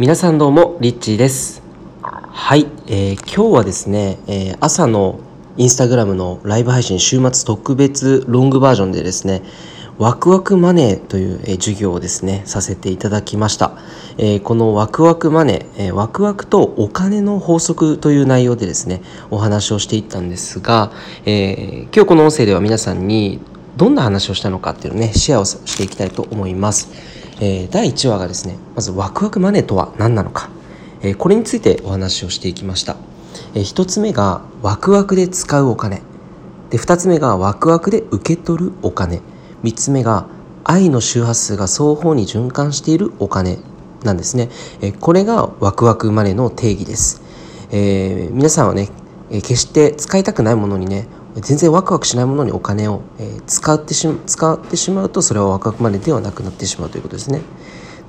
皆さんどうもリッチーです。はい、えー、今日はですね、えー、朝のインスタグラムのライブ配信週末特別ロングバージョンでですねワクワクマネーという、え授業をですねさせていただきました、えー、このワクワクマネー、えワクワクとお金の法則という内容でですねお話をしていったんですが、え今日この音声では皆さんにどんな話をしたのかっていうのをねシェアをしていきたいと思います、え第1話がですねまずワクワクマネーとは何なのか、えこれについてお話をしていきました。え1つ目がワクワクで使うお金。で2つ目がワクワクで受け取るお金。3つ目が愛の周波数が双方に循環しているお金なんですね、えこれがワクワクマネーの定義です、え、皆さんはねえ決して使いたくないものにね全然ワクワクしないものにお金を、使ってし使ってしまうとそれはワクワクマネーではなくなってしまうということですね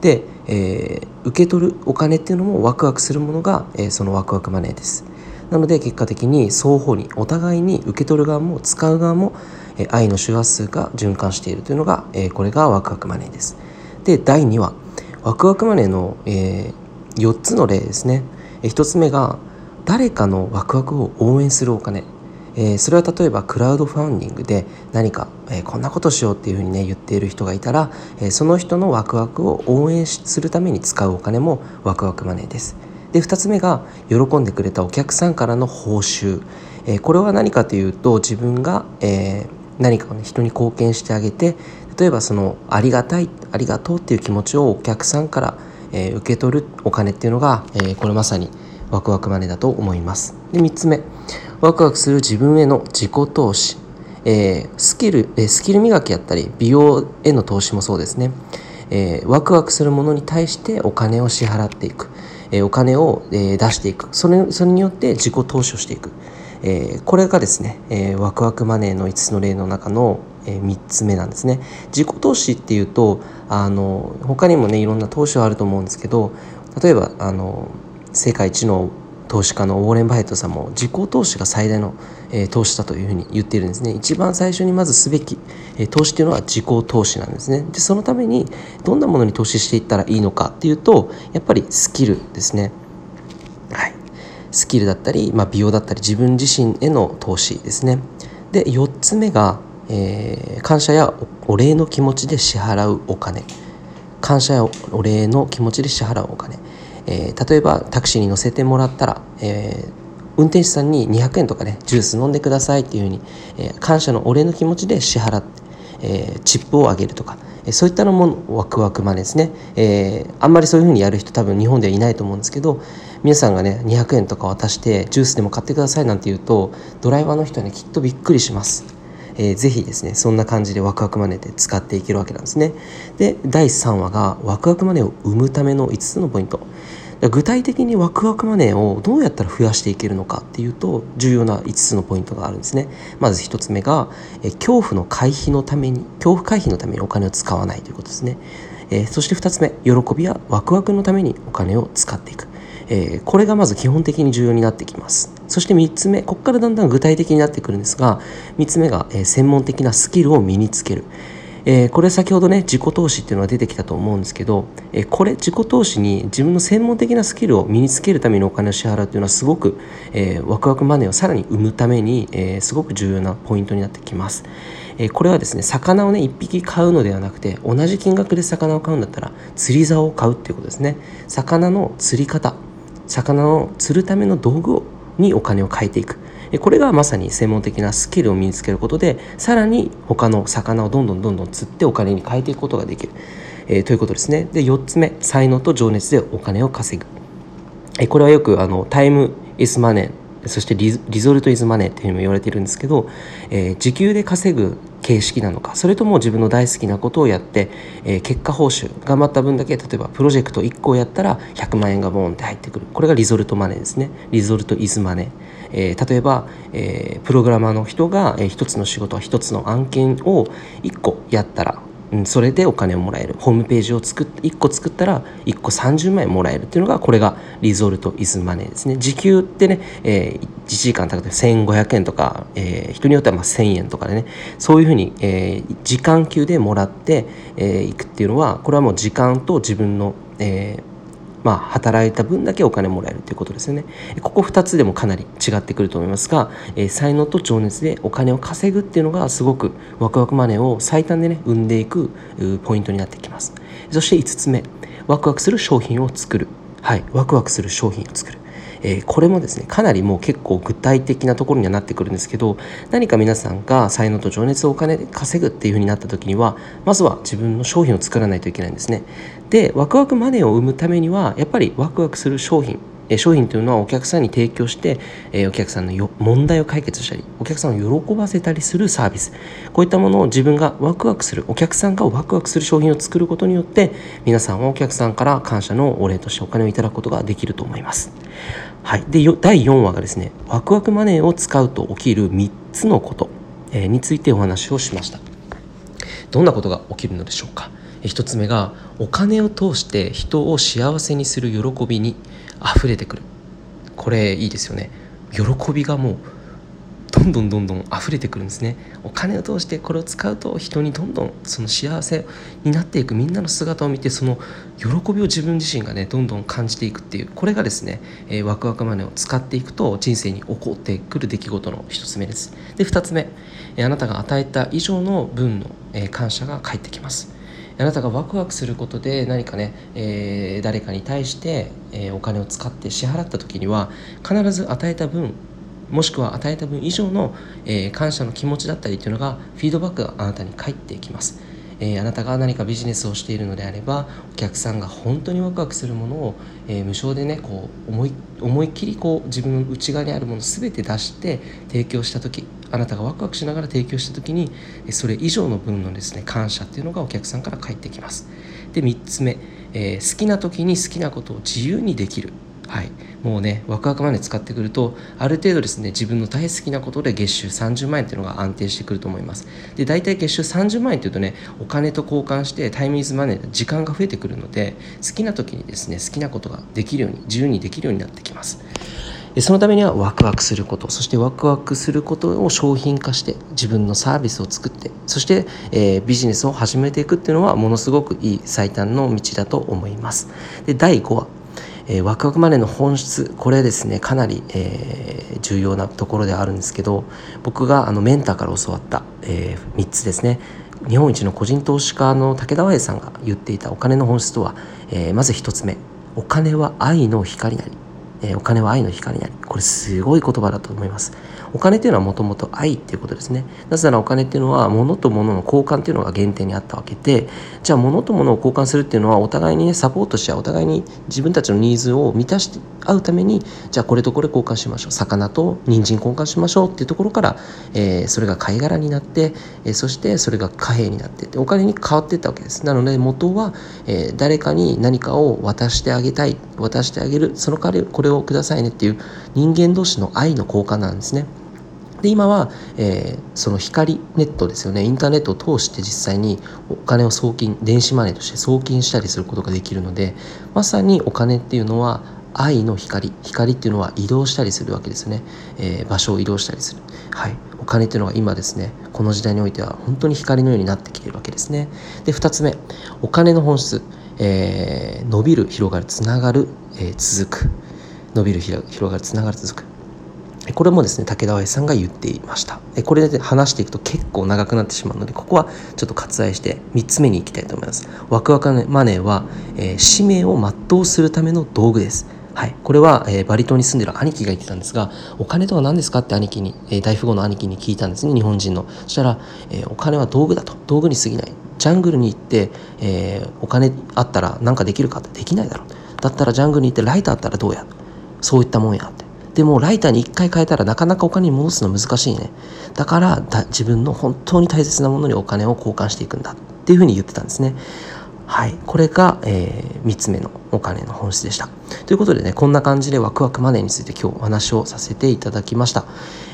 で、えー、受け取るお金っていうのもワクワクするものが、えー、そのワクワクマネーですなので結果的に双方にお互いに受け取る側も使う側も愛の周波数が循環しているというのがえこれがワクワクマネーです。で第2はワクワクマネーのえ4つの例ですね。え1つ目が誰かのワクワクを応援するお金え、それは例えばクラウドファンディングで何か、え、こんなことしようっていうふうにね言っている人がいたら、え、その人のワクワクを応援するために使うお金もワクワクマネーです。で2つ目が喜んでくれたお客さんからの報酬、え、これは何かというと自分が、え、何かを、ね、人に貢献してあげて例えばそのありがたいありがとうっていう気持ちをお客さんから、え、受け取るお金っていうのが、え、これまさにワクワクマネだと思います。で3つ目。ワクワクする自分への自己投資、えー、スキル、えー、スキル磨きやったり美容への投資もそうですね、えー、ワクワクするものに対してお金を支払っていく。えお金を、え出していく。それそれによって自己投資をしていく、えこれがですね、えワクワクマネーの5つの例の中の、え3つ目なんですね。自己投資っていうとあの他にもねいろんな投資はあると思うんですけど例えばあの世界一の投資家のウォーレン・バイトさんも自己投資が最大の、えー、投資だというふうに言っているんですね。一番最初にまずすべき、えー、投資というのは自己投資なんですね。でそのためにどんなものに投資していったらいいのかっていうとやっぱりスキルですね。はい。スキルだったり、まあ、美容だったり自分自身への投資ですね。で4つ目が、えー、感謝やお礼の気持ちで支払うお金。感謝やお礼の気持ちで支払うお金。えー、例えばタクシーに乗せてもらったら、えー、運転手さんに200円とかねジュース飲んでくださいっていうふうに、えー、感謝のお礼の気持ちで支払って、えチップをあげるとか、えそういったのもワクワクマネですね、えあんまりそういうふうにやる人多分日本ではいないと思うんですけど皆さんがね200円とか渡してジュースでも買ってくださいなんて言うとドライバーの人はねきっとびっくりします。えー、ぜひですねそんな感じでワクワクマネーで使っていけるわけなんですね。で第3話がワクワクマネーを生むための5つのポイント。具体的にワクワクマネーをどうやったら増やしていけるのかっていうと重要な5つのポイントがあるんですね。まず1つ目が恐怖の回避のために恐怖回避のためにお金を使わないということですね。えそして2つ目喜びやワクワクのためにお金を使っていく、えー、これがまず基本的に重要になってきます。そして3つ目ここからだんだん具体的になってくるんですが3つ目が、えー、専門的なスキルを身につける。えー、これ先ほどね自己投資っていうのが出てきたと思うんですけど、え、これ自己投資に自分の専門的なスキルを身につけるためにお金を支払うっていうのはすごく、えー、ワクワクマネーをさらに生むために、え、すごく重要なポイントになってきます。えこれはですね魚をね1匹買うのではなくて同じ金額で魚を買うんだったら釣り竿を買うっていうことですね。魚の釣り方。魚を釣るための道具にお金を変えていく。これがまさに専門的なスキルを身につけることでさらに他の魚をどんどんどんどん釣ってお金に変えていくことができる、えー、ということですね。で4つ目才能と情熱でお金を稼ぐ、え、これはよくあのタイムイスマネーそしてリゾルトイズマネーっていうふうにも言われているんですけど、えー、時給で稼ぐ形式なのかそれとも自分の大好きなことをやって、えー、結果報酬頑張った分だけ例えばプロジェクト1個やったら100万円がボーンって入ってくる。これがリゾルトマネーですね。リゾルトイズマネー、えー、例えば、えー、プログラマーの人が、えー、1つの仕事1つの案件を1個やったらうん、それでお金をもらえる。ホームページを作っ1個作ったら1個30万円もらえるっていうのがこれがリゾルトイズマネーですね。時給ってね、えー、1時間高くて1500円とか、えー、人によってはまあ1000円とかでね。そういうふうに、えー、時間給でもらってい、えー、くっていうのはこれはもう時間と自分の、えーまあ、働いた分だけお金もらえるということですよね。ここ2つでもかなり違ってくると思いますが、えー、才能と情熱でお金を稼ぐっていうのがすごくワクワクマネーを最短でね生んでいくポイントになってきます。そして5つ目ワクワクする商品を作る。はい、ワクワクする商品を作る。えー、これもですねかなりもう結構具体的なところにはなってくるんですけど何か皆さんが才能と情熱をお金で稼ぐっていうふうになった時にはまずは自分の商品を作らないといけないんですねでワクワクマネーを生むためにはやっぱりワクワクする商品商品というのはお客さんに提供して、えお客さんの問題を解決したりお客さんを喜ばせたりするサービスこういったものを自分がワクワクするお客さんがワクワクする商品を作ることによって皆さんはお客さんから感謝のお礼としてお金をいただくことができると思います。はい、で第4話がですねワクワクマネーを使うと起きる3つのこと、えについてお話をしました。どんなことが起きるのでしょうか。1つ目がお金を通して人を幸せにする喜びにあふれてくる。これいいですよね。喜びがもうどんどんどんどん溢れてくるんですね。お金を通してこれを使うと人にどんどんその幸せになっていくみんなの姿を見てその喜びを自分自身がねどんどん感じていくっていうこれがですね、えー、ワクワクマネを使っていくと人生に起こってくる出来事の一つ目です。で二つ目、えー、あなたが与えた以上の分の、えー、感謝が返ってきます。あなたがワクワクすることで何かね、えー、誰かに対して、えー、お金を使って支払った時には必ず与えた分もしくは与えた分以上の、えー、感謝の気持ちだったりというのがフィードバックがあなたに返ってきます。えー、あなたが何かビジネスをしているのであればお客さんが本当にワクワクするものを、えー、無償でねこう思い思いっきりこう自分の内側にあるもの全て出して提供した時あなたがワクワクしながら提供した時にそれ以上の分のですね感謝っていうのがお客さんから返ってきますで3つ目、えー、好きな時に好きなことを自由にできるはい、もうねワクワクマネー使ってくるとある程度ですね自分の大好きなことで月収30万円っていうのが安定してくると思います。で大体月収30万円っていうとねお金と交換してタイムイズマネー時間が増えてくるので好きな時にですね好きなことができるように自由にできるようになってきます。そのためにはワクワクすることそしてワクワクすることを商品化して自分のサービスを作ってそして、えー、ビジネスを始めていくっていうのはものすごくいい最短の道だと思います。で第5話えー、ワクワクマネーの本質これですねかなり、えー、重要なところであるんですけど僕があのメンターから教わった、えー、3つですね。日本一の個人投資家の武田和さんが言っていたお金の本質とは、えー、まず1つ目。お金は愛の光なり、え、お金は愛の光なり。これすごい言葉だと思います。お金っていうのはもともと愛っていうことですね。なぜならお金っていうのは物と物の交換っていうのが原点にあったわけでじゃあ物と物を交換するっていうのはお互いにねサポートし合うお互いに自分たちのニーズを満たして合うためにじゃあこれとこれ交換しましょう。魚と人参交換しましょうっていうところから、えー、それが貝殻になって、えー、そしてそれが貨幣になってお金に変わっていったわけです。なので元は、えー、誰かに何かを渡してあげたい渡してあげるその代わりこれをくださいねっていう人間同士の愛の交換なんですね。で今は、えー、その光ネットですよね。インターネットを通して実際にお金を送金電子マネーとして送金したりすることができるのでまさにお金っていうのは愛の光。光っていうのは移動したりするわけですね、えー、場所を移動したりする。はい。お金っていうのは今ですねこの時代においては本当に光のようになってきているわけですね。で2つ目。お金の本質、えー、伸びる広がるつながる、えー、続く。伸びる広がるつながる続く。これもですね武田愛さんが言っていました。これで話していくと結構長くなってしまうのでここはちょっと割愛して3つ目に行きたいと思います。ワクワクマネーは、えー、使命を全うするための道具です。はい、これは、えー、バリ島に住んでる兄貴が言ってたんですがお金とは何ですかって兄貴に、えー、大富豪の兄貴に聞いたんですね日本人の。そしたら、えー、お金は道具だと。道具に過ぎない。ジャングルに行って、えお金あったら何かできるかってできないだろう。だったらジャングルに行ってライターあったらどうや？そういったもんや。ってでもライターに1回変えたらなかなかお金に戻すの難しいね。だから自分の本当に大切なものにお金を交換していくんだっていうふうに言ってたんですね。はい。これが、えー、3つ目のお金の本質でした。ということでねこんな感じでワクワクマネーについて今日お話をさせていただきました。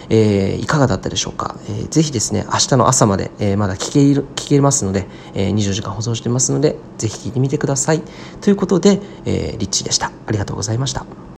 えー、いかがだったでしょうか、えー、ぜひですね明日の朝まで、えー、まだ聞ける聞けますので、え、24時間保存してますのでぜひ聞いてみてください。ということで、え、リッチでした。ありがとうございました。